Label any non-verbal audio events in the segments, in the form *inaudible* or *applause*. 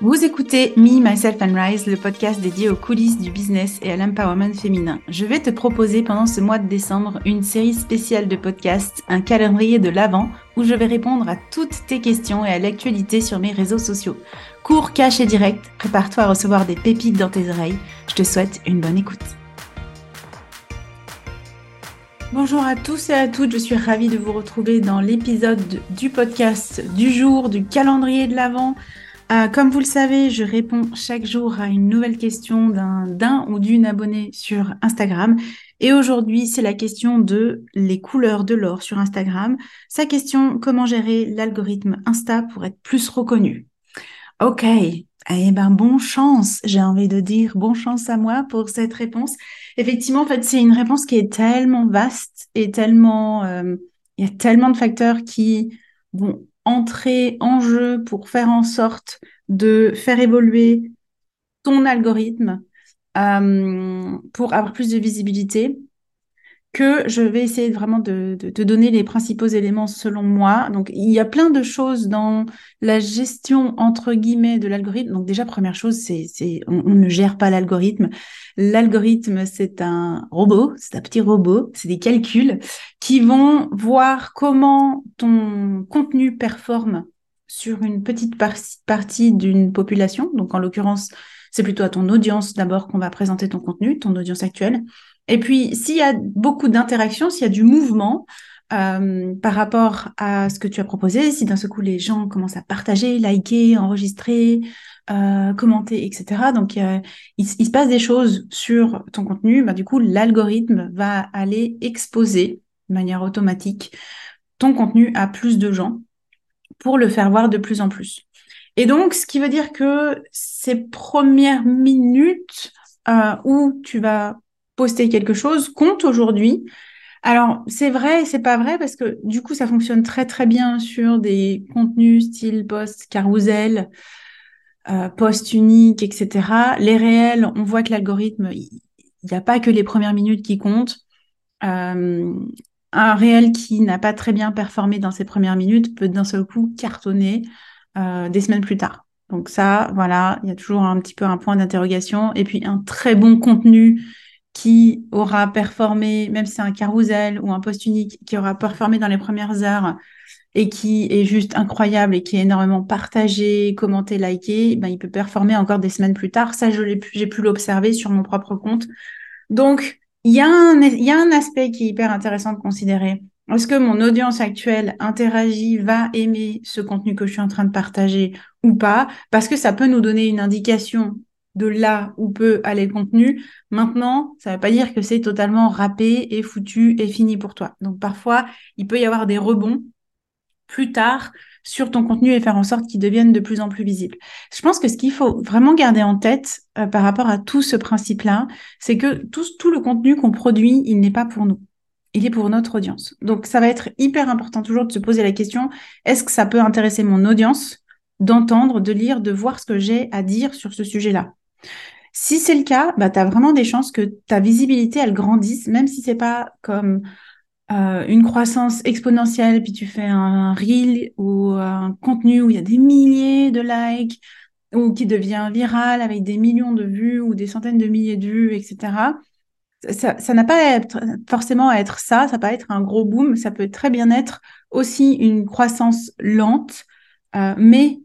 Vous écoutez Me, Myself and Rise, le podcast dédié aux coulisses du business et à l'empowerment féminin. Je vais te proposer pendant ce mois de décembre une série spéciale de podcasts, un calendrier de l'avant où je vais répondre à toutes tes questions et à l'actualité sur mes réseaux sociaux. Cours, cash et direct, prépare-toi à recevoir des pépites dans tes oreilles. Je te souhaite une bonne écoute. Bonjour à tous et à toutes, je suis ravie de vous retrouver dans l'épisode du podcast du jour, du calendrier de l'Avent. Euh, comme vous le savez, je réponds chaque jour à une nouvelle question d'un ou d'une abonnée sur Instagram. Et aujourd'hui, c'est la question de les couleurs de l'or sur Instagram. Sa question, comment gérer l'algorithme Insta pour être plus reconnu? Ok, eh ben bon chance, j'ai envie de dire bon chance à moi pour cette réponse. Effectivement, en fait, c'est une réponse qui est tellement vaste et tellement, euh, il y a tellement de facteurs qui vont entrer en jeu pour faire en sorte de faire évoluer ton algorithme euh, pour avoir plus de visibilité que je vais essayer vraiment de, te donner les principaux éléments selon moi. Donc, il y a plein de choses dans la gestion, entre guillemets, de l'algorithme. Donc, déjà, première chose, c'est, c'est on, ne gère pas l'algorithme. L'algorithme, c'est un robot, c'est un petit robot, c'est des calculs qui vont voir comment ton contenu performe sur une petite partie d'une population. Donc, en l'occurrence, c'est plutôt à ton audience d'abord qu'on va présenter ton contenu, ton audience actuelle. Et puis, s'il y a beaucoup d'interactions, s'il y a du mouvement euh, par rapport à ce que tu as proposé, si d'un seul coup les gens commencent à partager, liker, enregistrer, euh, commenter, etc. Donc, il, il, se passe des choses sur ton contenu. Bah, du coup, l'algorithme va aller exposer de manière automatique ton contenu à plus de gens pour le faire voir de plus en plus. Et donc, ce qui veut dire que ces premières minutes euh, où tu vas poster quelque chose compte aujourd'hui. Alors, c'est vrai et c'est pas vrai parce que du coup, ça fonctionne très très bien sur des contenus style post carousel, euh, post unique, etc. Les réels, on voit que l'algorithme, il n'y a pas que les premières minutes qui comptent. Euh, un réel qui n'a pas très bien performé dans ses premières minutes peut d'un seul coup cartonner euh, des semaines plus tard. Donc ça, voilà, il y a toujours un petit peu un point d'interrogation. Et puis un très bon contenu qui aura performé, même si c'est un carousel ou un post unique, qui aura performé dans les premières heures et qui est juste incroyable et qui est énormément partagé, commenté, liké, ben, il peut performer encore des semaines plus tard. Ça, j'ai pu l'observer sur mon propre compte. Donc, il y, a un, y a un aspect qui est hyper intéressant de considérer. Est-ce que mon audience actuelle interagit, va aimer ce contenu que je suis en train de partager ou pas? Parce que ça peut nous donner une indication de là où peut aller le contenu. Maintenant, ça ne veut pas dire que c'est totalement râpé et foutu et fini pour toi. Donc parfois, il peut y avoir des rebonds plus tard sur ton contenu et faire en sorte qu'il devienne de plus en plus visible. Je pense que ce qu'il faut vraiment garder en tête euh, par rapport à tout ce principe-là, c'est que tout, tout le contenu qu'on produit, il n'est pas pour nous. Il est pour notre audience. Donc ça va être hyper important toujours de se poser la question, est-ce que ça peut intéresser mon audience d'entendre, de lire, de voir ce que j'ai à dire sur ce sujet-là? Si c'est le cas, bah, tu as vraiment des chances que ta visibilité, elle grandisse, même si c'est pas comme euh, une croissance exponentielle, puis tu fais un reel ou un contenu où il y a des milliers de likes, ou qui devient viral avec des millions de vues ou des centaines de milliers de vues, etc. Ça n'a pas forcément à être ça, ça peut être un gros boom, ça peut très bien être aussi une croissance lente, euh, mais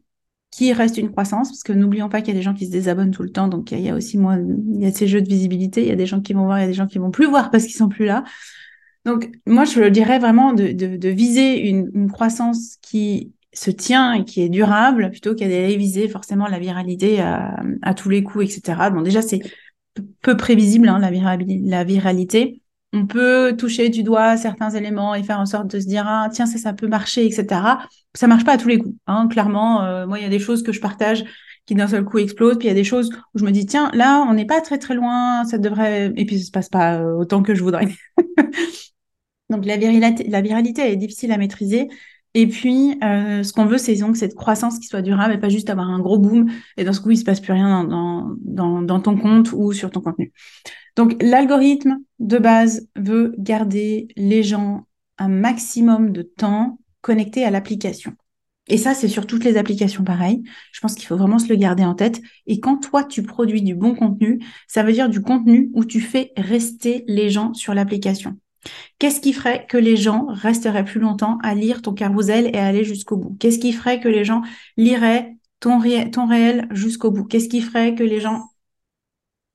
qui reste une croissance, parce que n'oublions pas qu'il y a des gens qui se désabonnent tout le temps, donc il y a aussi moins, il y a ces jeux de visibilité, il y a des gens qui vont voir, il y a des gens qui vont plus voir parce qu'ils sont plus là. Donc moi, je dirais vraiment de, de, viser une, une, croissance qui se tient et qui est durable, plutôt qu'à d'aller viser forcément la viralité à, à, tous les coups, etc. Bon, déjà, c'est peu prévisible, hein, la viralité on peut toucher du doigt certains éléments et faire en sorte de se dire ah tiens ça ça peut marcher etc ça marche pas à tous les coups hein. clairement euh, moi il y a des choses que je partage qui d'un seul coup explosent puis il y a des choses où je me dis tiens là on n'est pas très très loin ça devrait et puis ça se passe pas euh, autant que je voudrais *laughs* donc la viralité la viralité est difficile à maîtriser et puis, euh, ce qu'on veut, c'est donc cette croissance qui soit durable et pas juste avoir un gros boom et dans ce coup, il se passe plus rien dans, ton compte ou sur ton contenu. Donc, l'algorithme de base veut garder les gens un maximum de temps connectés à l'application. Et ça, c'est sur toutes les applications pareil. Je pense qu'il faut vraiment se le garder en tête. Et quand toi, tu produis du bon contenu, ça veut dire du contenu où tu fais rester les gens sur l'application. Qu'est-ce qui ferait que les gens resteraient plus longtemps à lire ton carrousel et à aller jusqu'au bout? Qu'est-ce qui ferait que les gens liraient ton réel jusqu'au bout? Qu'est-ce qui ferait que les gens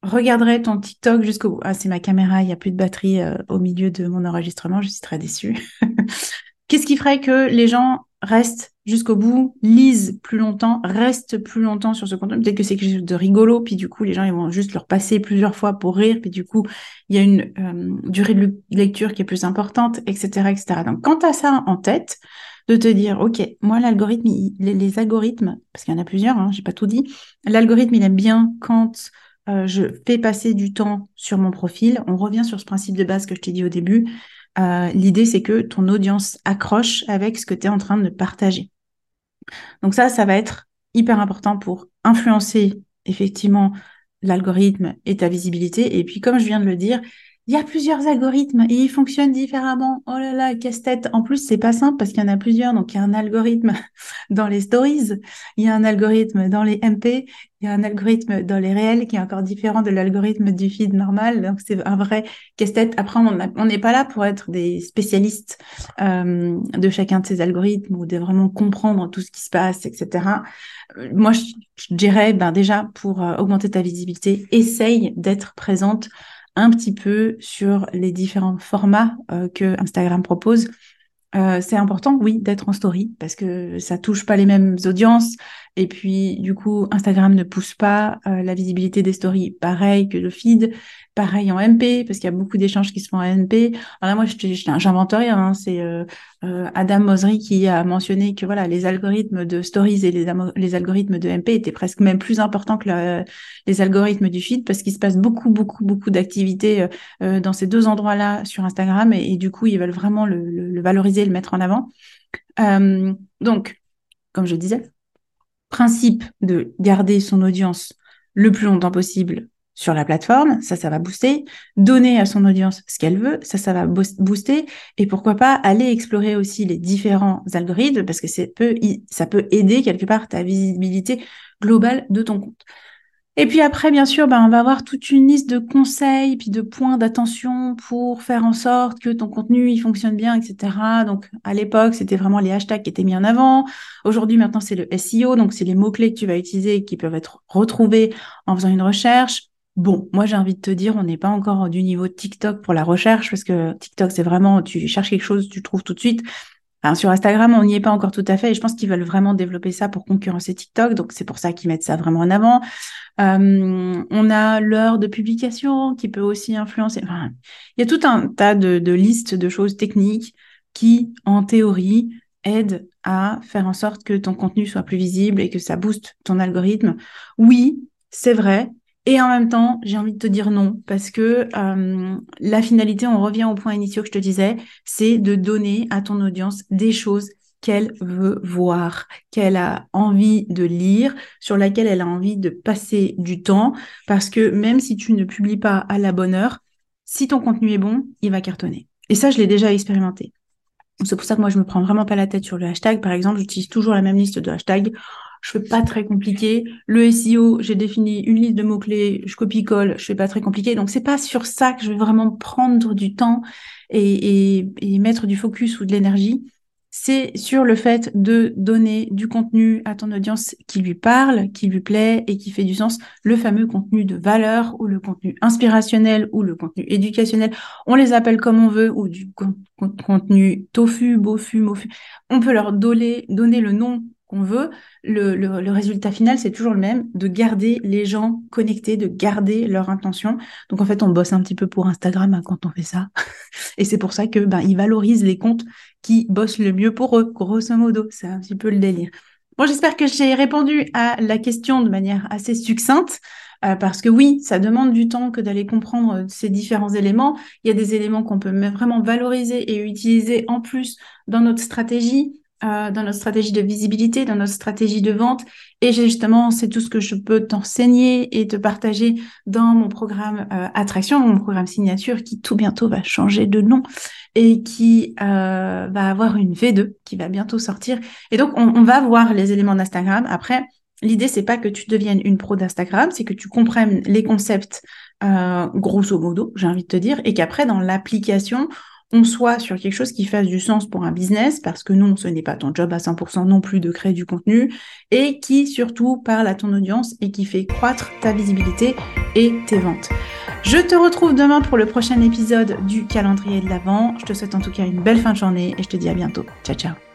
regarderaient ton TikTok jusqu'au bout Ah, c'est ma caméra, il n'y a plus de batterie euh, au milieu de mon enregistrement, je suis très déçue. *laughs* Qu'est-ce qui ferait que les gens restent jusqu'au bout, lisent plus longtemps, restent plus longtemps sur ce contenu? Peut-être que c'est quelque chose de rigolo, puis du coup, les gens ils vont juste leur passer plusieurs fois pour rire, puis du coup, il y a une euh, durée de lecture qui est plus importante, etc., etc. Donc, quant à ça en tête, de te dire, OK, moi, l'algorithme, les, algorithmes, parce qu'il y en a plusieurs, hein, j'ai pas tout dit, l'algorithme, il aime bien quand euh, je fais passer du temps sur mon profil. On revient sur ce principe de base que je t'ai dit au début. Euh, l'idée, c'est que ton audience accroche avec ce que tu es en train de partager. Donc ça, ça va être hyper important pour influencer effectivement l'algorithme et ta visibilité. Et puis, comme je viens de le dire, il y a plusieurs algorithmes et ils fonctionnent différemment. Oh là là, casse-tête. En plus, c'est pas simple parce qu'il y en a plusieurs. Donc, il y a un algorithme *laughs* dans les stories, il y a un algorithme dans les MP, il y a un algorithme dans les réels qui est encore différent de l'algorithme du feed normal. Donc, c'est un vrai casse-tête. Après, on n'est pas là pour être des spécialistes euh, de chacun de ces algorithmes ou de vraiment comprendre tout ce qui se passe, etc. Euh, moi, je, dirais, ben, déjà, pour euh, augmenter ta visibilité, essaye d'être présente un petit peu sur les différents formats euh, que Instagram propose. Euh, c'est important, oui, d'être en story parce que ça touche pas les mêmes audiences. Et puis, du coup, Instagram ne pousse pas euh, la visibilité des stories pareil que le feed. Pareil en MP, parce qu'il y a beaucoup d'échanges qui se font en MP. Alors là, moi, j'invente rien. Hein, c'est euh, euh, Adam Mosery qui a mentionné que voilà, les algorithmes de stories et les, les algorithmes de MP étaient presque même plus importants que les algorithmes du feed, parce qu'il se passe beaucoup, beaucoup, beaucoup d'activités dans ces deux endroits-là sur Instagram, et, du coup, ils veulent vraiment le, le, le, valoriser, le mettre en avant. donc, comme je disais, principe de garder son audience le plus longtemps possible sur la plateforme, ça, ça va booster. Donner à son audience ce qu'elle veut, ça, ça va booster. Et pourquoi pas aller explorer aussi les différents algorithmes parce que peut, ça peut aider quelque part ta visibilité globale de ton compte. Et puis après, bien sûr, ben, on va avoir toute une liste de conseils, puis de points d'attention pour faire en sorte que ton contenu il fonctionne bien, etc. Donc à l'époque, c'était vraiment les hashtags qui étaient mis en avant. Aujourd'hui, maintenant, c'est le SEO, donc c'est les mots-clés que tu vas utiliser qui peuvent être retrouvés en faisant une recherche. Bon, moi j'ai envie de te dire, on n'est pas encore du niveau TikTok pour la recherche, parce que TikTok, c'est vraiment, tu cherches quelque chose, tu trouves tout de suite. Sur Instagram, on n'y est pas encore tout à fait, et je pense qu'ils veulent vraiment développer ça pour concurrencer TikTok, donc c'est pour ça qu'ils mettent ça vraiment en avant. On a l'heure de publication qui peut aussi influencer. Il y a tout un tas de listes de choses techniques qui, en théorie, aident à faire en sorte que ton contenu soit plus visible et que ça booste ton algorithme. Oui, c'est vrai, et en même temps, j'ai envie de te dire non, parce que euh, la finalité, on revient au point initial que je te disais, c'est de donner à ton audience des choses qu'elle veut voir, qu'elle a envie de lire, sur laquelle elle a envie de passer du temps, parce que même si tu ne publies pas à la bonne heure, si ton contenu est bon, il va cartonner. Et ça, je l'ai déjà expérimenté. C'est pour ça que moi, je me prends vraiment pas la tête sur le hashtag. Par exemple, j'utilise toujours la même liste de hashtags. Je fais pas très compliqué. Le SEO, j'ai défini une liste de mots-clés, je copie-colle, je fais pas très compliqué. Donc, c'est pas sur ça que je vais vraiment prendre du temps et, et, mettre du focus ou de l'énergie. C'est sur le fait de donner du contenu à ton audience qui lui parle, qui lui plaît et qui fait du sens. Le fameux contenu de valeur ou le contenu inspirationnel ou le contenu éducationnel. On les appelle comme on veut ou du contenu tofu, bofu, mofu. On peut leur donner le nom qu'on veut, le, le, résultat final, c'est toujours le même, de garder les gens connectés, de garder leur intention. Donc en fait, on bosse un petit peu pour Instagram hein, quand on fait ça. *laughs* Et c'est pour ça que ben, ils valorisent les comptes qui bossent le mieux pour eux, grosso modo. C'est un petit peu le délire. Bon, j'espère que j'ai répondu à la question de manière assez succincte. Euh, parce que oui, ça demande du temps que d'aller comprendre ces différents éléments. Il y a des éléments qu'on peut vraiment valoriser et utiliser en plus dans notre stratégie. Euh, dans notre stratégie de visibilité, dans notre stratégie de vente. Et justement, c'est tout ce que je peux t'enseigner et te partager dans mon programme euh, Attraction, mon programme signature qui tout bientôt va changer de nom. et qui euh, va avoir une V2 qui va bientôt sortir. Et donc, on, on va voir les éléments d'Instagram. Après, L'idée, c'est pas que tu deviennes une pro d'Instagram, c'est que tu comprennes les concepts grosso modo, j'ai envie de te dire, et qu'après, dans l'application, on soit sur quelque chose qui fasse du sens pour un business, parce que non, ce n'est pas ton job à 100% non plus de créer du contenu, et qui surtout parle à ton audience et qui fait croître ta visibilité et tes ventes. Je te retrouve demain pour le prochain épisode du calendrier de l'Avent. Je te souhaite en tout cas une belle fin de journée et je te dis à bientôt. Ciao, ciao.